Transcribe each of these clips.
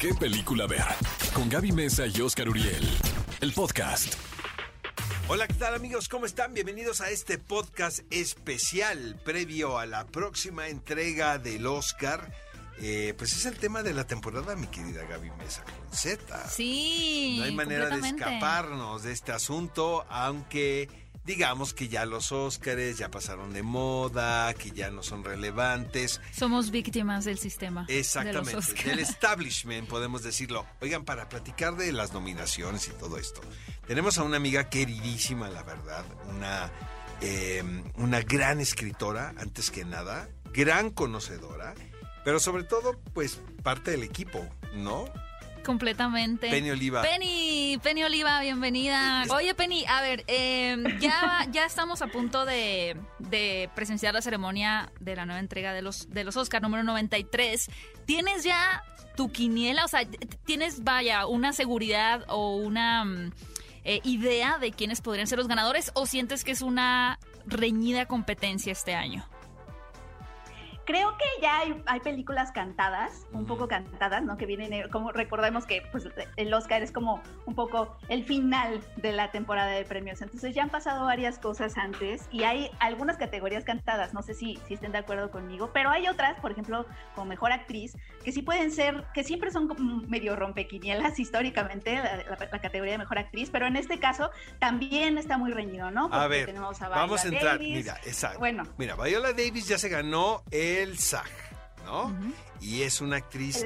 qué película ver. Con Gaby Mesa y Oscar Uriel. El podcast. Hola, ¿qué tal amigos? ¿Cómo están? Bienvenidos a este podcast especial previo a la próxima entrega del Oscar. Eh, pues es el tema de la temporada, mi querida Gaby Mesa con Z. Sí. No hay manera de escaparnos de este asunto, aunque digamos que ya los Óscares ya pasaron de moda, que ya no son relevantes. Somos víctimas del sistema. de los Exactamente, del establishment, podemos decirlo. Oigan, para platicar de las nominaciones y todo esto, tenemos a una amiga queridísima, la verdad, una, eh, una gran escritora, antes que nada, gran conocedora, pero sobre todo, pues, parte del equipo, ¿no? Completamente. Penny Oliva. Penny, Penny Oliva, bienvenida. Oye, Penny, a ver, eh, ya, ya estamos a punto de, de presenciar la ceremonia de la nueva entrega de los, de los Oscar número 93. ¿Tienes ya tu quiniela? O sea, ¿tienes, vaya, una seguridad o una mm, eh, idea de quiénes podrían ser los ganadores? ¿O sientes que es una reñida competencia este año? Creo que ya hay, hay películas cantadas, un poco cantadas, ¿no? Que vienen, eh, como recordemos que pues, el Oscar es como un poco el final de la temporada de premios. Entonces ya han pasado varias cosas antes y hay algunas categorías cantadas, no sé si, si estén de acuerdo conmigo, pero hay otras, por ejemplo, como Mejor Actriz, que sí pueden ser, que siempre son como medio rompequinielas históricamente, la, la- la categoría de Mejor Actriz, pero en este caso también está muy reñido, ¿no? A ver, tenemos a vamos a entrar. Davis. Mira, exacto. Bueno. Mira, Viola Davis ya se ganó el SAG, ¿no? Y es una actriz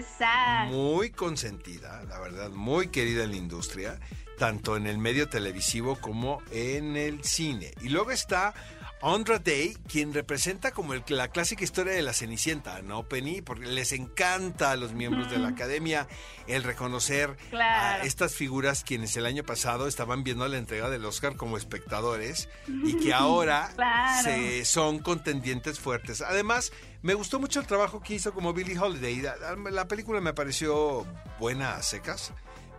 muy consentida, la verdad, muy querida en la industria, tanto en el medio televisivo como en el cine. Y luego está Andra Day, quien representa como el- la clásica historia de la Cenicienta, ¿no, Penny? Porque les encanta a los miembros de la academia el reconocer Claro. a estas figuras quienes el año pasado estaban viendo la entrega del Oscar como espectadores y que ahora Claro. se son contendientes fuertes. Además, me gustó mucho el trabajo que hizo como Billie Holiday. La, la película me pareció buena a secas,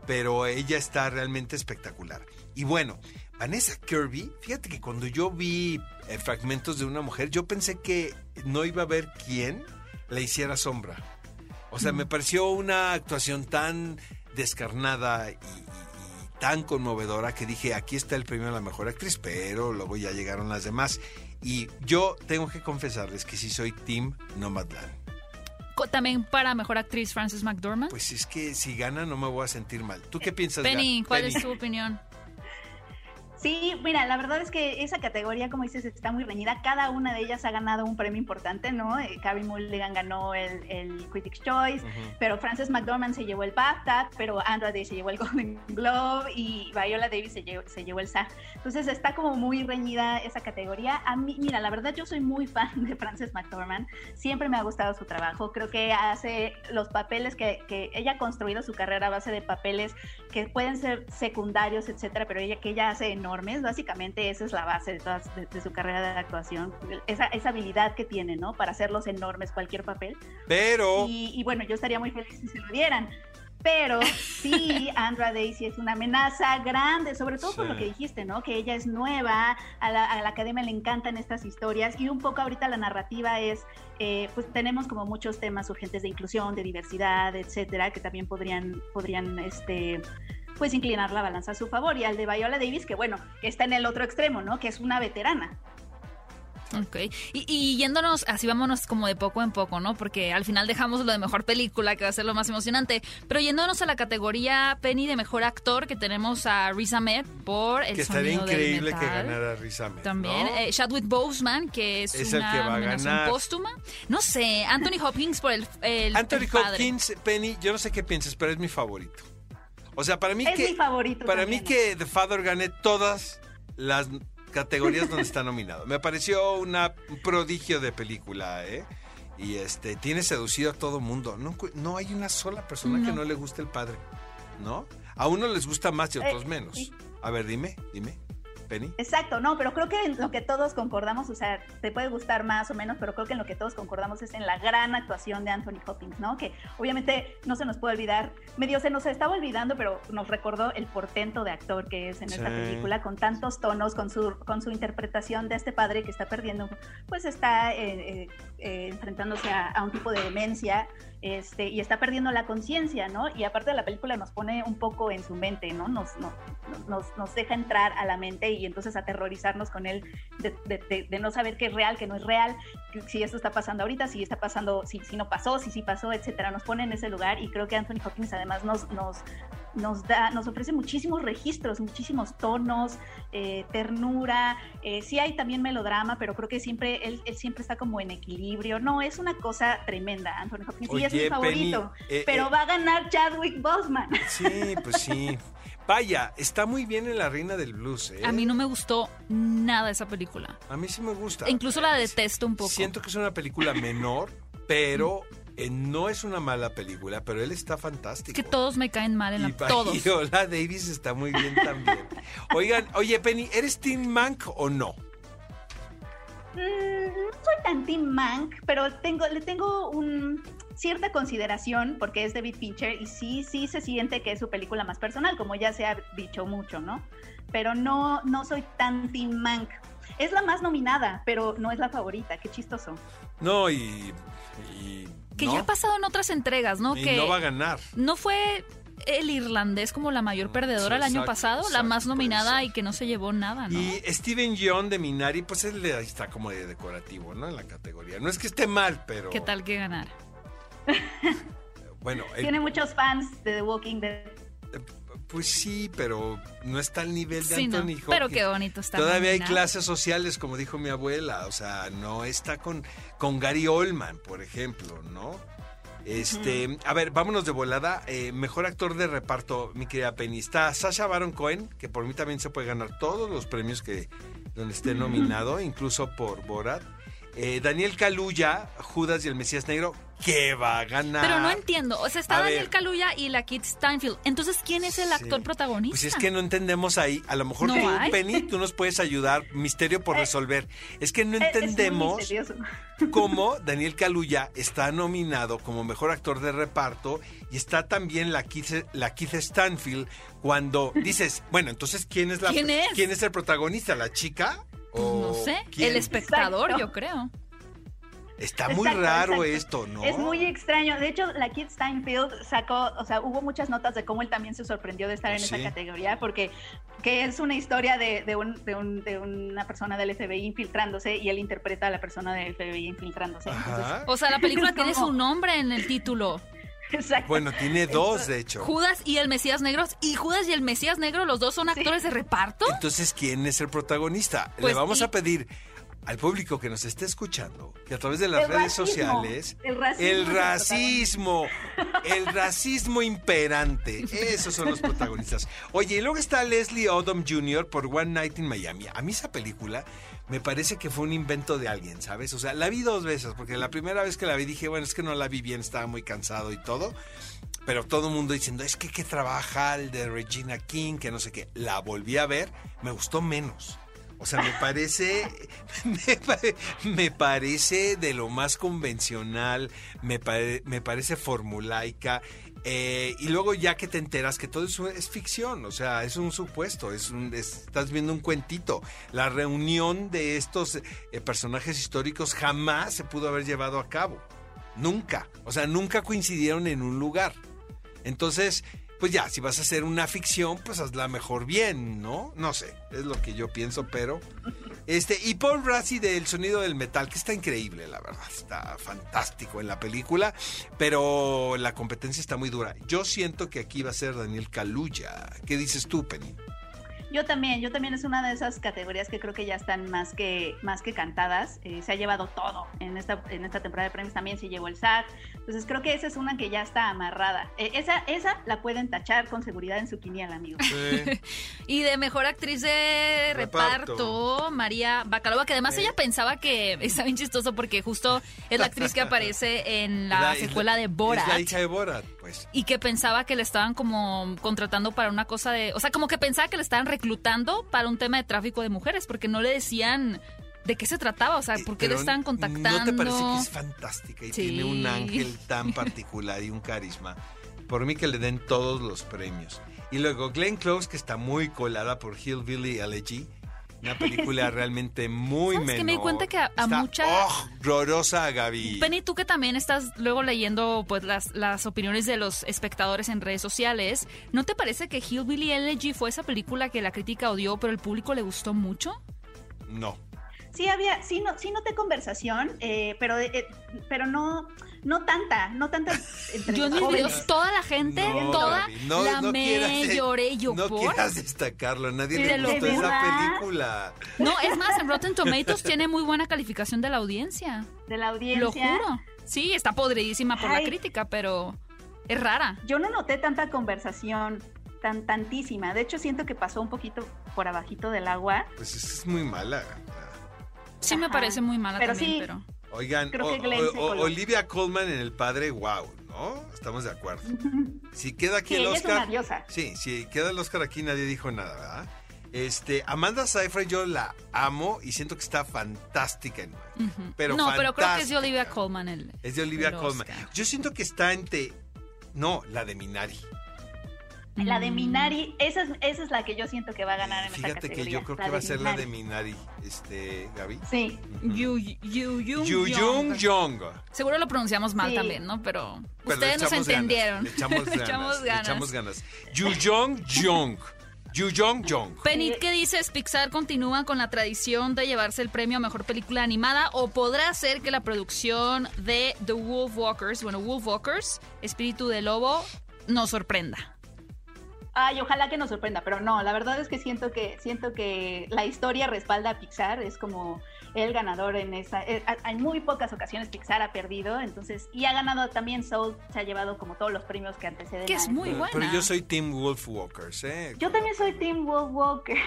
pero ella está realmente espectacular. Y bueno, Vanessa Kirby, fíjate que cuando yo vi eh, fragmentos de una mujer, yo pensé que no iba a haber quién le hiciera sombra. O sea, me pareció una actuación tan descarnada y, y- y tan conmovedora que dije, aquí está el premio a la mejor actriz, pero luego ya llegaron las demás. Y yo tengo que confesarles que sí soy Team Nomadland. También para mejor actriz Frances McDormand. Pues es que si gana no me voy a sentir mal. ¿Tú qué piensas? Penny, ¿cuál Penny? es tu opinión? Sí, mira, la verdad es que esa categoría, como dices, está muy reñida. Cada una de ellas ha ganado un premio importante, ¿no? Eh, Carey Mulligan ganó el, el Critics' Choice, pero Frances McDormand se llevó el BAFTA, pero Andra Day se llevó el Golden Globe y Viola Davis se llevó, se llevó el SAG. Entonces está como muy reñida esa categoría. A mí, mira, la verdad yo soy muy fan de Frances McDormand. Siempre me ha gustado su trabajo. Creo que hace los papeles que, que ella ha construido su carrera a base de papeles que pueden ser secundarios, etcétera, pero ella que ella hace enormes. Básicamente esa es la base de, todas, de, de su carrera de actuación, esa, esa habilidad que tiene, ¿no? Para hacerlos enormes cualquier papel. Pero... Y, y bueno, yo estaría muy feliz si se lo dieran. Pero sí, Andra Daisy es una amenaza grande, sobre todo por Sí. lo que dijiste, ¿no? Que ella es nueva, a la, a la academia le encantan estas historias y un poco ahorita la narrativa es, eh, pues tenemos como muchos temas urgentes de inclusión, de diversidad, etcétera, que también podrían, podrían, este pues inclinar la balanza a su favor y al de Viola Davis que bueno que está en el otro extremo no que es una veterana Ok. Y, y yéndonos, así vámonos como de poco en poco, ¿no? Porque al final dejamos lo de mejor película, que va a ser lo más emocionante. Pero yéndonos a la categoría Penny de mejor actor, que tenemos a Riz Ahmed por el que estaría sonido del increíble que ganara Riz Ahmed, También ¿no? eh, Chadwick Boseman, que es, Es el una que va a ganar. póstuma. No sé, Anthony Hopkins por el, el Anthony el padre. Hopkins, Penny, yo no sé qué piensas, pero es mi favorito. O sea, para mí es que mi favorito para también. mí que The Father gane todas las categorías donde está nominado. Me pareció una, un prodigio de película, ¿eh? Y este tiene seducido a todo mundo. No, no hay una sola persona que No. le guste el padre, ¿no? A unos les gusta más y a otros Eh, menos. sí. A ver, dime, dime. Penny. Exacto, no, pero creo que en lo que todos concordamos, o sea, te puede gustar más o menos, pero creo que en lo que todos concordamos es en la gran actuación de Anthony Hopkins, ¿no? Que obviamente no se nos puede olvidar, medio se nos estaba olvidando, pero nos recordó el portento de actor que es en esta película, con tantos tonos, con su, con su interpretación de este padre que está perdiendo, pues está eh, eh, eh, enfrentándose a, un tipo de demencia. Este, y está perdiendo la conciencia, ¿no? Y aparte de la película nos pone un poco en su mente, ¿no? Nos, no- nos, nos deja entrar a la mente y entonces aterrorizarnos con él de, no saber qué es real, qué no es real, si esto está pasando ahorita, si está pasando, si, si no pasó, si sí pasó, etcétera. Nos pone en ese lugar y creo que Anthony Hopkins además nos, nos, nos da, nos ofrece muchísimos registros, muchísimos tonos, eh, ternura, eh, sí hay también melodrama, pero creo que siempre, él, él siempre está como en equilibrio. No, es una cosa tremenda, Anthony Hopkins, y es mi Oye, favorito, Penny, eh, pero eh, va a ganar Chadwick Boseman. Sí, pues sí. Vaya, está muy bien en La Reina del Blues, ¿eh? A mí no me gustó nada esa película. A mí sí me gusta. E incluso la detesto un poco. Siento que es una película menor, pero eh, no es una mala película, pero él está fantástico. Es que todos me caen mal en la... Y todos. Viola Davis está muy bien también. Oigan, oye Penny, ¿eres Team Mank o no? Mm, no soy tan Team Mank, pero tengo, le tengo un cierta consideración porque es David Fincher y sí, sí se siente que es su película más personal, como ya se ha dicho mucho, ¿no? Pero no, no soy tan Team Mank. Es la más nominada, pero no es la favorita. Qué chistoso. No, y. y Que no, ya ha pasado en otras entregas, ¿no? y que no va a ganar. no fue el irlandés como la mayor perdedora el año Exacto, pasado, la más nominada y que no se llevó nada, ¿no? Y Steven Yeun de Minari, pues él ahí está como de decorativo, ¿no? En la categoría. No es que esté mal, pero. ¿Qué tal que ganar? Bueno, el- Tiene muchos fans de The Walking Dead. Pues sí, pero no está al nivel de Sí, no, Anthony Hopkins. pero qué bonito está. Todavía hay clases sociales, como dijo mi abuela. O sea, no está con, con Gary Oldman, por ejemplo, ¿no? Este, a ver, vámonos de volada. Eh, mejor actor de reparto, mi querida Penny. Está Sasha Baron Cohen, que por mí también se puede ganar todos los premios que donde esté nominado, incluso por Borat. Eh, Daniel Kaluuya, Judas y el Mesías Negro, que va a ganar. Pero no entiendo. O sea, está A Daniel ver. Kaluuya y la Kit Steinfeld. Entonces, ¿quién es el actor Sí. protagonista? Pues es que no entendemos ahí. A lo mejor No tú, hay. Penny, tú nos puedes ayudar. Misterio por Eh, resolver. Es que no muy entendemos cómo Daniel Kaluuya está nominado como mejor actor de reparto y está también la Keith, la Keith Stanfield cuando dices, bueno, entonces ¿quién es la ¿Quién es? ¿Quién es el protagonista? ¿La chica? Pues ¿O no sé. quién? El espectador, Exacto. yo creo. Está muy Exacto, raro exacto. esto, ¿no? Es muy extraño. De hecho, la Kid Steinfeld sacó, o sea, hubo muchas notas de cómo él también se sorprendió de estar en Sí. esa categoría, porque que es una historia de, de, un- de un- de una persona del FBI infiltrándose y él interpreta a la persona del FBI infiltrándose. Entonces. O sea, la película tiene su nombre en el título. exacto. Bueno, tiene dos, de hecho. Judas y el Mesías Negro. Y Judas y el Mesías Negro, los dos son actores de reparto. Entonces, ¿quién es el protagonista? Le Pues, vamos y- a pedir al público que nos esté escuchando que a través de las El redes racismo, sociales el racismo el racismo, el racismo imperante, esos son los protagonistas. Oye, y luego está Leslie Odom Jr. por One Night in Miami. A mí esa película me parece que fue un invento de alguien, ¿sabes? O sea, la vi dos veces porque la primera vez que la vi dije, bueno, es que no la vi bien, estaba muy cansado y todo. Pero todo el mundo diciendo, es que que trabaja el de Regina King, que no sé qué. La volví a ver, me gustó menos. O sea, me parece, me, pare- me parece de lo más convencional, me, pare- me parece formulaica. eh, y luego ya que te enteras que todo eso es ficción, o sea, es un supuesto, es un, es- estás viendo un cuentito. La reunión de estos eh, personajes históricos jamás se pudo haber llevado a cabo. Nunca. O sea, nunca coincidieron en un lugar. Entonces, pues ya, si vas a hacer una ficción, pues hazla mejor bien, ¿no? No sé, es lo que yo pienso, pero... Este, y Paul Rassi del sonido del metal, que está increíble, la verdad, está fantástico en la película, pero la competencia está muy dura. Yo siento que aquí va a ser Daniel Kaluuya. ¿Qué dices tú, Penny? Yo también, yo también es una de esas categorías que creo que ya están más que, más que cantadas. Eh, se ha llevado todo en esta, en esta temporada de premios también se llevó el SAT. Entonces creo que esa es una que ya está amarrada. Eh, esa, esa la pueden tachar con seguridad en su quiniela, amigos. Y de mejor actriz de Reparto. reparto, María Bacalova, que además Eh. ella pensaba que está bien chistoso porque justo es la actriz que aparece en la secuela de Es la Borat. hija de Borat. Pues y que pensaba que le estaban como contratando para una cosa de, o sea, como que pensaba que le estaban reclutando para un tema de tráfico de mujeres, porque no le decían de qué se trataba, o sea, por qué le estaban contactando. ¿No te parece que es fantástica y Sí. tiene un ángel tan particular y un carisma? Por mí que le den todos los premios. Y luego Glenn Close, que está muy colada por Hillbilly Elegy. Una película realmente muy ¿Sabes menor. qué? Me di cuenta que a- a Está mucha- horrorosa, Gaby. Penny, tú que también estás luego leyendo pues las, las opiniones de los espectadores en redes sociales, ¿no te parece que Hillbilly Elegy fue esa película que la crítica odió, pero el público le gustó mucho? No. Sí había, sí, no, sí noté conversación, eh, pero, eh, pero no, no tanta, no tanta entre Yo ni. Dios, toda la gente, No, toda no- la no me quieras, lloré yo No por. quieras destacarlo, nadie Sí, le gustó esa película. No, es más, en Rotten Tomatoes tiene muy buena calificación de la audiencia. de la audiencia. Lo juro. Sí, está podridísima por la crítica, pero es rara. Yo no noté tanta conversación, tan tantísima. De hecho, siento que pasó un poquito por abajito del agua. Pues es, es muy mala. Sí me Ajá. parece muy mala Pero también, sí. pero... Oigan, o- o- o-. Olivia Colman en El Padre, wow, ¿no? Estamos de acuerdo. Si queda aquí Sí, el ella es una Oscar. diosa. Sí, si queda el Oscar aquí nadie dijo nada, ¿verdad? Este, Amanda Seyfried yo la amo y siento que está fantástica en Ujú. Pero no, pero creo que es de. Olivia Colman el... Es de Olivia Colman. Yo siento que está entre no, la de Minari. La de Mm. Minari, esa es, esa es la que yo siento que va a ganar en esta Fíjate que categoría. yo creo la que va a ser la de Minari. Este, Gaby. Sí, Ujú. Yu, Yu, Yu, Yu Young. Jung Jung. Seguro lo pronunciamos mal Sí. también, ¿no? Pero ustedes nos ganas, entendieron. Le echamos ganas. echamos le ganas. echamos ganas. Yu Jung Jung. Yu Jung Jung. Penny, Sí. ¿qué dices? ¿Pixar continúa con la tradición de llevarse el premio a Mejor Película Animada o podrá ser que la producción de The Wolf Walkers, bueno, Wolf Walkers, Espíritu de Lobo, nos sorprenda? Ay, ojalá que nos sorprenda, pero no, la verdad es que siento que siento que la historia respalda a Pixar, es como el ganador en esa. eh, En muy pocas ocasiones Pixar ha perdido, entonces y ha ganado también Soul, se ha llevado como todos los premios que anteceden. Que es muy Pero- buena. Pero yo soy Team Wolf Walkers, ¿eh? Yo también soy Team Wolf Walker.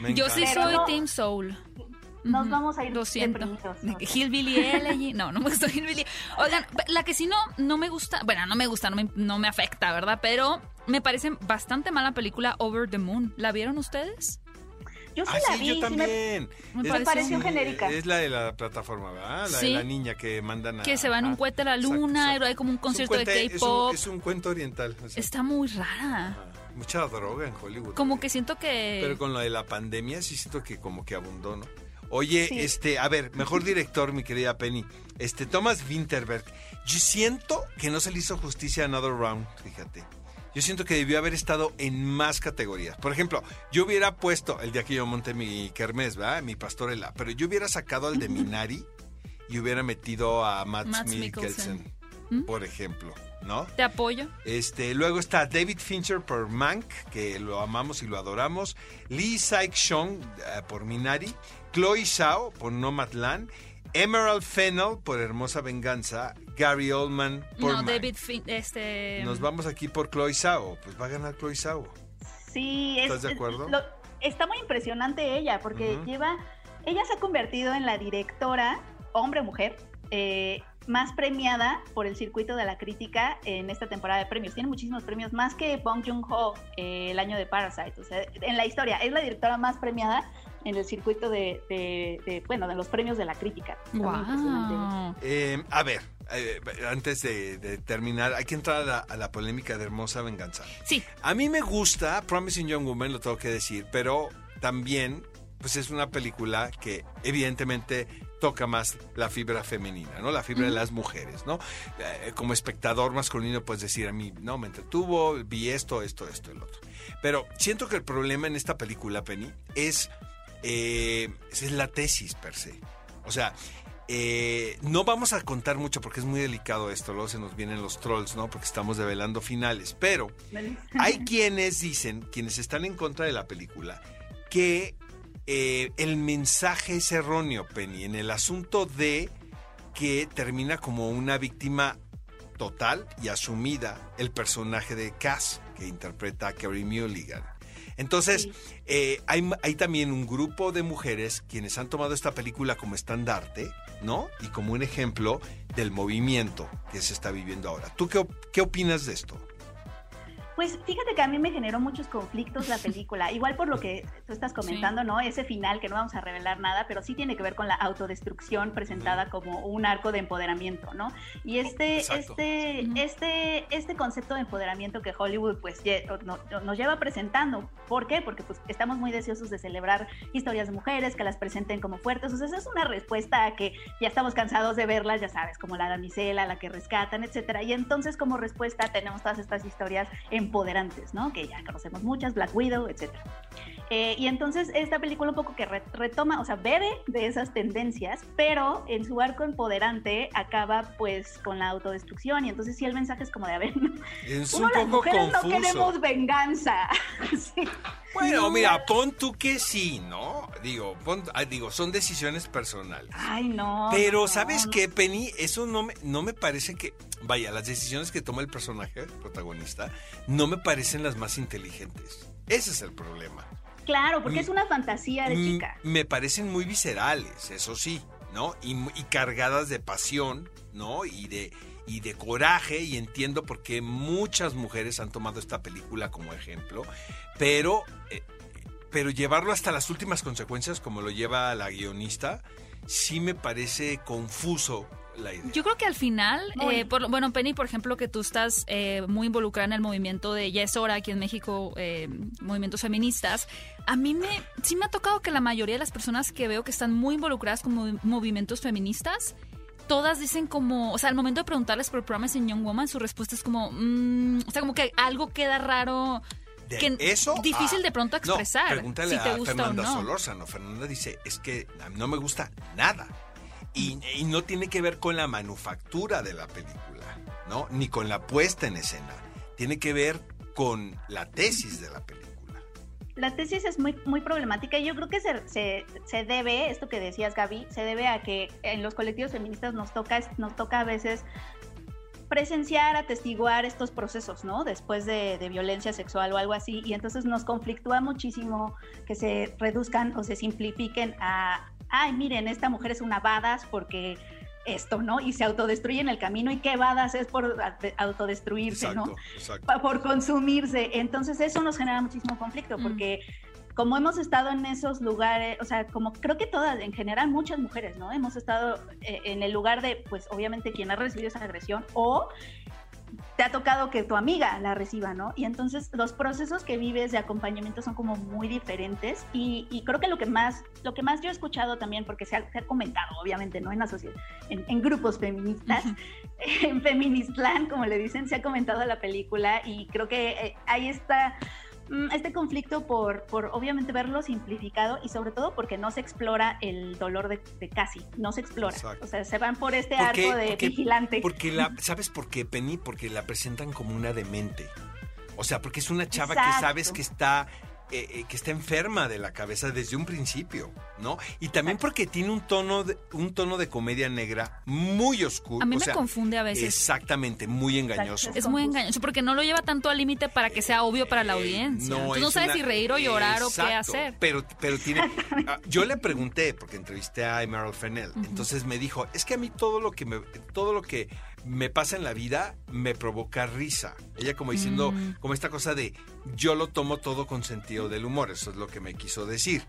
Me Yo sí soy no- Team Soul. Nos vamos a ir Lo siento. ¿no? Hillbilly Elegy. No, no me gusta Hillbilly. Oigan, la que sí no, no me gusta. Bueno, no me gusta, no me, no me afecta, ¿verdad? Pero me parece bastante mala película Over the Moon. ¿La vieron ustedes? Yo sí Ah, la sí, vi, yo sí me- también. Me Es- pareció- genérica. Es la de la plataforma, ¿verdad? La Sí. de la niña que mandan a... Que se va en un cohete a la luna exacto. hay como un concierto de cuente- es un- K-pop. Es, un cuento oriental. o sea, Está muy rara. Mucha droga en Hollywood. Como que siento que... Pero con lo de la pandemia sí siento que como que abundó, ¿no? Oye, Sí. este, a ver, mejor director, mi querida Penny. Este, Thomas Winterberg. Yo siento que no se le hizo justicia a Another Round, fíjate. Yo siento que debió haber estado en más categorías. Por ejemplo, yo hubiera puesto el día que yo monté mi kermés, ¿verdad? Mi pastorela. Pero yo hubiera sacado al de Minari y hubiera metido a Matt, Mikkelsen, Mikkelsen. ¿Mm? por ejemplo, ¿no? Te apoyo. Este, luego está David Fincher por Mank, que lo amamos y lo adoramos. Lee Saik-Shong eh, por Minari. Chloe Zhao por Nomadland. Emerald Fennell por Hermosa Venganza. Gary Oldman por No, Mank. David Fin... Este... Nos vamos aquí por Chloe Zhao. Pues va a ganar Chloe Zhao. Sí, es, ¿Estás de es- acuerdo? lo- está muy impresionante ella, porque Ujú. lleva, ella se ha convertido en la directora, hombre o mujer, eh, más premiada por el circuito de la crítica en esta temporada de premios. Tiene muchísimos premios, más que Bong Joon-ho eh, el año de Parasite. O sea, en la historia, es la directora más premiada en el circuito de, de- de, bueno, de los premios de la crítica. Wow. Eh, a ver, eh, antes de, de terminar, hay que entrar a la, a la polémica de Hermosa Venganza. Sí, A mí me gusta Promising Young Woman, lo tengo que decir, pero también pues es una película que evidentemente toca más la fibra femenina, ¿no? La fibra de las mujeres, ¿no? Eh, como espectador masculino puedes decir a mí, no, me entretuvo, vi esto, esto, esto, el otro. Pero siento que el problema en esta película, Penny, es, eh, es la tesis per se. O sea, eh, no vamos a contar mucho porque es muy delicado esto, luego se nos vienen los trolls, ¿no? Porque estamos develando finales, pero... Hay quienes dicen, quienes están en contra de la película, que eh, el mensaje es erróneo, Penny, en el asunto de que termina como una víctima total y asumida el personaje de Cass, que interpreta a Carey Mulligan. Entonces, Sí. eh, hay, hay también un grupo de mujeres quienes han tomado esta película como estandarte, ¿no? Y como un ejemplo del movimiento que se está viviendo ahora. ¿Tú qué, qué opinas de esto? Pues fíjate que a mí me generó muchos conflictos la película, igual por lo que tú estás comentando, ¿no? Ese final que no vamos a revelar nada, pero sí tiene que ver con la autodestrucción presentada como un arco de empoderamiento, ¿no? Y este, este, este, este concepto de empoderamiento que Hollywood pues nos lleva presentando, ¿por qué? Porque pues estamos muy deseosos de celebrar historias de mujeres que las presenten como fuertes, o sea, esa es una respuesta a que ya estamos cansados de verlas, ya sabes, como la damisela, la que rescatan, etcétera, y entonces como respuesta tenemos todas estas historias en empoderantes, ¿no? Que ya conocemos muchas, Black Widow, etc. Eh, y entonces esta película un poco que retoma, o sea, bebe de esas tendencias, pero en su arco empoderante acaba pues con la autodestrucción y entonces sí el mensaje es como de, a ver, es un poco mujeres no queremos venganza. Bueno, mira, pon tú que sí, ¿no? Digo, digo, son decisiones personales. Ay, no. Pero, ¿sabes qué, Penny? Eso no me, no me parece que, vaya, las decisiones que toma el personaje protagonista no me parecen las más inteligentes. Ese es el problema. Claro, porque es una fantasía de chica. Me parecen muy viscerales, eso sí, ¿no? Y, cargadas de pasión, ¿no? Y de, y de coraje, y entiendo por qué muchas mujeres han tomado esta película como ejemplo, pero, eh, pero llevarlo hasta las últimas consecuencias, como lo lleva la guionista, sí me parece confuso yo creo que al final, eh, bueno, Penny, por ejemplo, que tú estás eh, muy involucrada en el movimiento de Ya es hora aquí en México, eh, movimientos feministas, a mí me, sí me ha tocado que la mayoría de las personas que veo que están muy involucradas con movimientos feministas, todas dicen como, o sea, al momento de preguntarles por Promising Young Woman, su respuesta es como, mm", o sea, como que algo queda raro. que eso difícil de pronto expresar. No, pregúntale si te a gusta Fernanda o no. Solórzano. Fernanda dice, es que no me gusta nada. Y, no tiene que ver con la manufactura de la película, ¿no? Ni con la puesta en escena. Tiene que ver con la tesis de la película. La tesis es muy, problemática y yo creo que se, se, debe, esto que decías Gaby, se debe a que en los colectivos feministas nos toca, nos toca a veces presenciar, atestiguar estos procesos, ¿no? Después de, de, violencia sexual o algo así, y entonces nos conflictúa muchísimo que se reduzcan o se simplifiquen a, ay, miren, esta mujer es una badass porque esto, ¿no? Y se autodestruye en el camino y qué badass es por autodestruirse, ¿no? Por consumirse. Entonces eso nos genera muchísimo conflicto mm. porque como hemos estado en esos lugares, o sea, como creo que todas, en general muchas mujeres, ¿no? Hemos estado eh, en el lugar de, pues obviamente quien ha recibido esa agresión o te ha tocado que tu amiga la reciba, ¿no? Y entonces los procesos que vives de acompañamiento son como muy diferentes y, creo que lo que más lo que más yo he escuchado también, porque se ha, comentado, obviamente, ¿no? En la sociedad, en, grupos feministas, en Feministland, como le dicen, se ha comentado la película y creo que eh, ahí está Mm, este conflicto por, por obviamente verlo simplificado y sobre todo porque no se explora el dolor de, de Casi, no se explora. O sea, se van por este arco de vigilante. Porque la, ¿sabes por qué, Penny? Porque la presentan como una demente. O sea, porque es una chava que sabes que está eh, eh, que está enferma de la cabeza desde un principio, ¿no? Y también porque tiene un tono de, un tono de comedia negra muy oscuro. A mí me confunde a veces. Exactamente, muy engañoso. Es muy engañoso porque no lo lleva tanto al límite para que sea obvio para la audiencia. No, Tú no sabes si reír o llorar o qué hacer. Pero, pero tiene. Ah, yo le pregunté porque entrevisté a Emerald Fennell, entonces me dijo es que a mí todo lo que me, todo lo que me pasa en la vida me provoca risa. Ella como diciendo, mm. como esta cosa de yo lo tomo todo con sentido del humor, eso es lo que me quiso decir.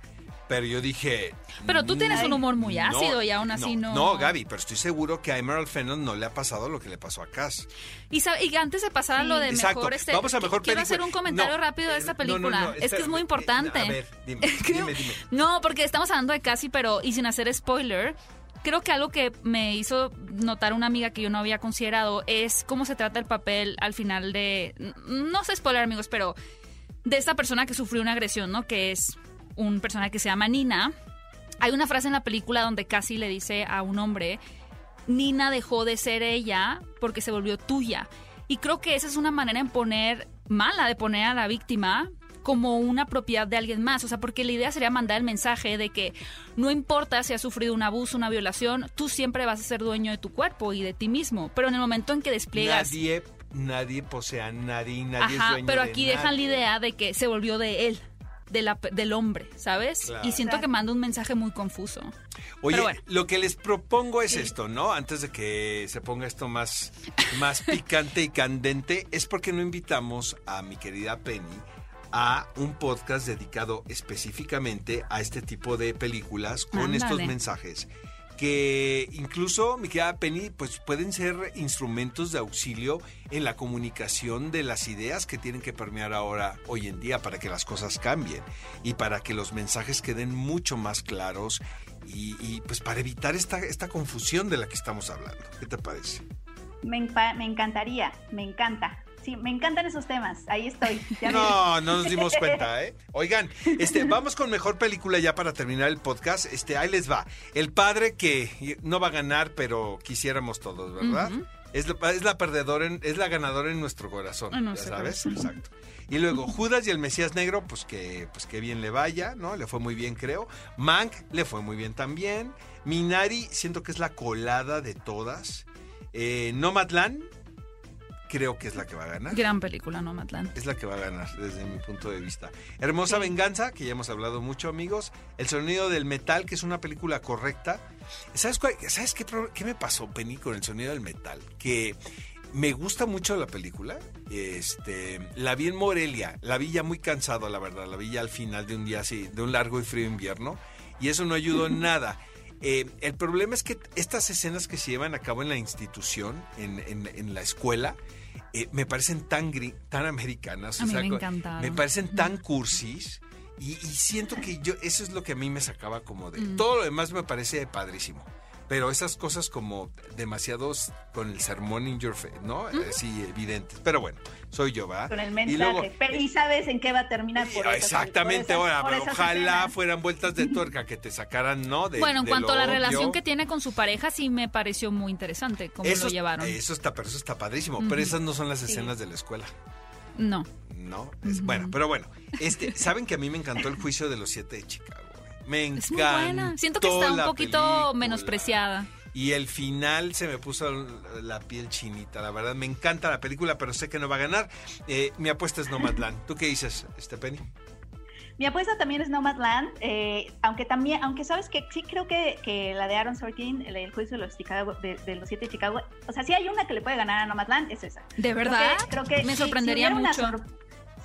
Pero yo dije... Pero tú tienes un humor muy ácido y aún así no, no... Gaby, pero estoy seguro que a Emerald Fennell no le ha pasado lo que le pasó a Cass. Y, y antes de pasar a lo de mejor... Este, Vamos a mejor Quiero hacer un comentario rápido de esta eh, película. es que es muy importante. A ver, dime, dime, dime. No, porque estamos hablando de Cassie, pero... Y sin hacer spoiler creo que algo que me hizo notar una amiga que yo no había considerado es cómo se trata el papel al final de, no sé spoiler amigos, pero de esta persona que sufrió una agresión, ¿no? Que es un personaje que se llama Nina. Hay una frase en la película donde casi le dice a un hombre, Nina dejó de ser ella porque se volvió tuya. Y creo que esa es una manera en poner mala, de poner a la víctima como una propiedad de alguien más. O sea, porque la idea sería mandar el mensaje de que no importa si has sufrido un abuso, una violación, tú siempre vas a ser dueño de tu cuerpo y de ti mismo. Pero en el momento en que despliegas... Nadie, nadie posee a nadie, nadie es dueño pero aquí dejan la idea de que se volvió de él. De la, del hombre, ¿sabes? Y siento que manda un mensaje muy confuso. Oye, bueno. lo que les propongo es esto, ¿no? Antes de que se ponga esto más, más picante y candente, es porque no invitamos a mi querida Penny a un podcast dedicado específicamente a este tipo de películas con estos mensajes que incluso, mi querida Penny, pues pueden ser instrumentos de auxilio en la comunicación de las ideas que tienen que permear ahora, hoy en día, para que las cosas cambien y para que los mensajes queden mucho más claros y, y, pues para evitar esta, esta confusión de la que estamos hablando. ¿Qué te parece? Me, me encantaría, me encanta. Sí, me encantan esos temas. Ahí estoy. Ya No, no nos dimos cuenta, ¿eh? Oigan, este, vamos con mejor película ya para terminar el podcast. Este, ahí les va. El padre que no va a ganar, pero quisiéramos todos, ¿verdad? es, la, es la perdedora, en- es la ganadora en nuestro corazón, En ya nuestro sabes, exacto. Y luego Judas y el Mesías Negro, pues que, pues que bien le vaya, ¿no? Le fue muy bien, creo. Mank le fue muy bien también. Minari, siento que es la colada de todas. Eh, Nomadland, creo que es la que va a ganar. Gran película, ¿no, Matlán? Es la que va a ganar desde mi punto de vista. Hermosa Venganza, que ya hemos hablado mucho, amigos. El sonido del metal, que es una película correcta. ¿Sabes, cuál- ¿sabes qué, qué me pasó, Penny, con el sonido del metal? Que me gusta mucho la película. Este, la vi en Morelia. La vi ya muy cansado, la verdad. La vi ya al final de un día así, de un largo y frío invierno. Y eso no ayudó en nada. Eh, el problema es que estas escenas que se llevan a cabo en la institución, en, en- en la escuela, eh, me parecen tan, gri- tan americanas. A mí me encantaron. Me parecen tan cursis. Y, y siento que yo, eso es lo que a mí me sacaba como de... Mm. Todo lo demás me parece padrísimo. Pero esas cosas como demasiados con el sermón in your face, ¿no? Eh, Sí, evidentes. Pero bueno, soy yo, ¿va? Con el Y mensaje. luego- Pero, y sabes en qué va a terminar por Exactamente, por esas- ahora, por esas ojalá escenas. fueran vueltas de tuerca que te sacaran, ¿no? De- bueno, en de cuanto lo a la obvio. relación que tiene con su pareja, sí me pareció muy interesante cómo eso, lo llevaron. Eso está, pero eso está padrísimo. Pero esas no son las escenas de la escuela. No. No, es, bueno, pero bueno, este, saben que a mí me encantó el juicio de los siete de Chicago. Me Es muy buena. Siento que está un poquito película. menospreciada. Y el final se me puso la piel chinita, la verdad. Me encanta la película, pero sé que no va a ganar. Eh, mi apuesta es Nomadland. ¿Tú qué dices, este Penny? Mi apuesta también es Nomadland, eh, aunque también, aunque sabes que sí creo que, que la de Aaron Sorkin, el, el juicio de los, Chicago, de, de los siete de Chicago, o sea, si hay una que le puede ganar a Nomadland, es esa. ¿De Creo verdad? que- Creo que, me si- sorprendería si una mucho. sor-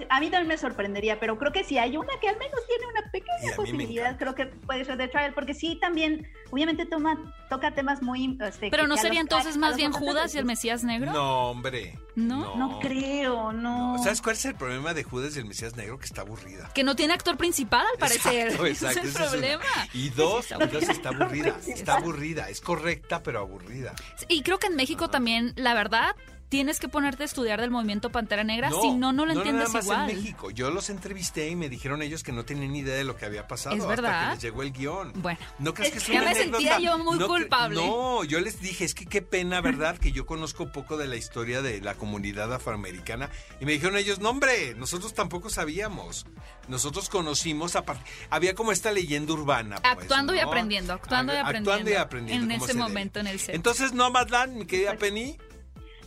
a mí también me sorprendería, pero creo que si hay una que al menos tiene una pequeña posibilidad, creo que puede ser The Trial, porque sí también, obviamente toma, toca temas muy... este, Pero no sería entonces más bien Judas y el Mesías Negro. No, hombre. ¿No? No creo, no. ¿Sabes cuál es el problema de Judas y el Mesías Negro? Que está aburrida. Que no tiene actor principal, al parecer. Exacto, Ese exacto, es el esa es una. problema. Y dos, Sí, y está aburrida. Está aburrida. Es correcta, pero aburrida. Y creo que en México también, la verdad, tienes que ponerte a estudiar del movimiento Pantera Negra, si no, no lo entiendes nada más igual. en México. Yo los entrevisté y me dijeron ellos que no tenían ni idea de lo que había pasado. ¿Es Hasta verdad? que les llegó el guion. Bueno. ¿No crees que es Ya una me anécdota? sentía yo muy No culpable. No, yo les dije, es que qué pena, ¿verdad? Que yo conozco poco de la historia de la comunidad afroamericana. Y me dijeron ellos, no, hombre, nosotros tampoco sabíamos. Nosotros conocimos, a había como esta leyenda urbana. pues, Actuando y ¿no? aprendiendo, actuando y aprendiendo. Actuando y aprendiendo. En ese se debe. momento en el set. Entonces, Nomadland, mi querida Penny,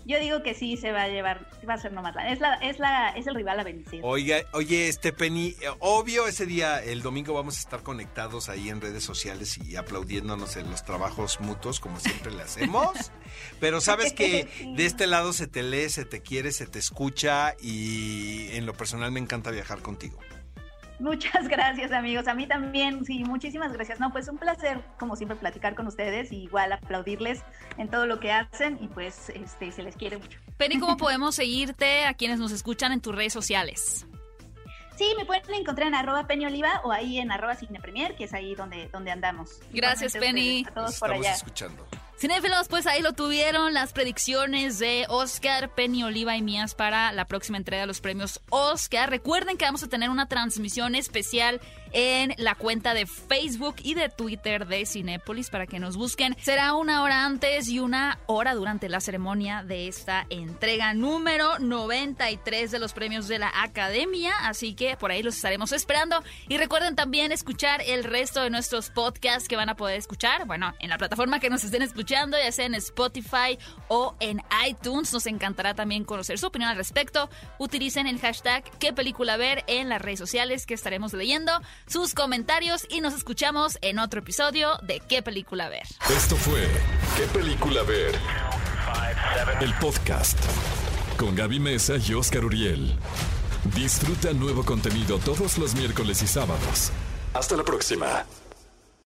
Yo digo que sí se va a llevar, va a ser Nomadland. Es, la, es, la, es el rival a vencer. Oiga, oye, este Penny, obvio ese día, el domingo vamos a estar conectados ahí en redes sociales y aplaudiéndonos en los trabajos mutuos como siempre le hacemos. Pero sabes que de este lado se te lee, se te quiere, se te escucha y en lo personal me encanta viajar contigo. Muchas gracias, amigos. A mí también, sí, muchísimas gracias. No, pues un placer, como siempre, platicar con ustedes y igual aplaudirles en todo lo que hacen y pues este, se les quiere mucho. Penny, ¿cómo podemos seguirte a quienes nos escuchan en tus redes sociales? Sí, me pueden encontrar en arroba Penny Oliva o ahí en arroba Cinepremier, que es ahí donde, donde andamos. Gracias, Penny. A todos Nos por estamos allá. escuchando. Cinéfilos, pues ahí lo tuvieron las predicciones de Oscar, Penny, Oliva y mías para la próxima entrega de los premios Oscar. Recuerden que vamos a tener una transmisión especial en la cuenta de Facebook y de Twitter de Cinépolis para que nos busquen. Será una hora antes y una hora durante la ceremonia de esta entrega número 93 de los premios de la Academia. Así que por ahí los estaremos esperando. Y recuerden también escuchar el resto de nuestros podcasts que van a poder escuchar, bueno, en la plataforma que nos estén escuchando ya sea en Spotify o en iTunes. Nos encantará también conocer su opinión al respecto. Utilicen el hashtag qué película ver en las redes sociales que estaremos leyendo sus comentarios y nos escuchamos en otro episodio de qué película ver. Esto fue ¿Qué película ver? El podcast con Gaby Mesa y Oscar Uriel. Disfruta nuevo contenido todos los miércoles y sábados. Hasta la próxima.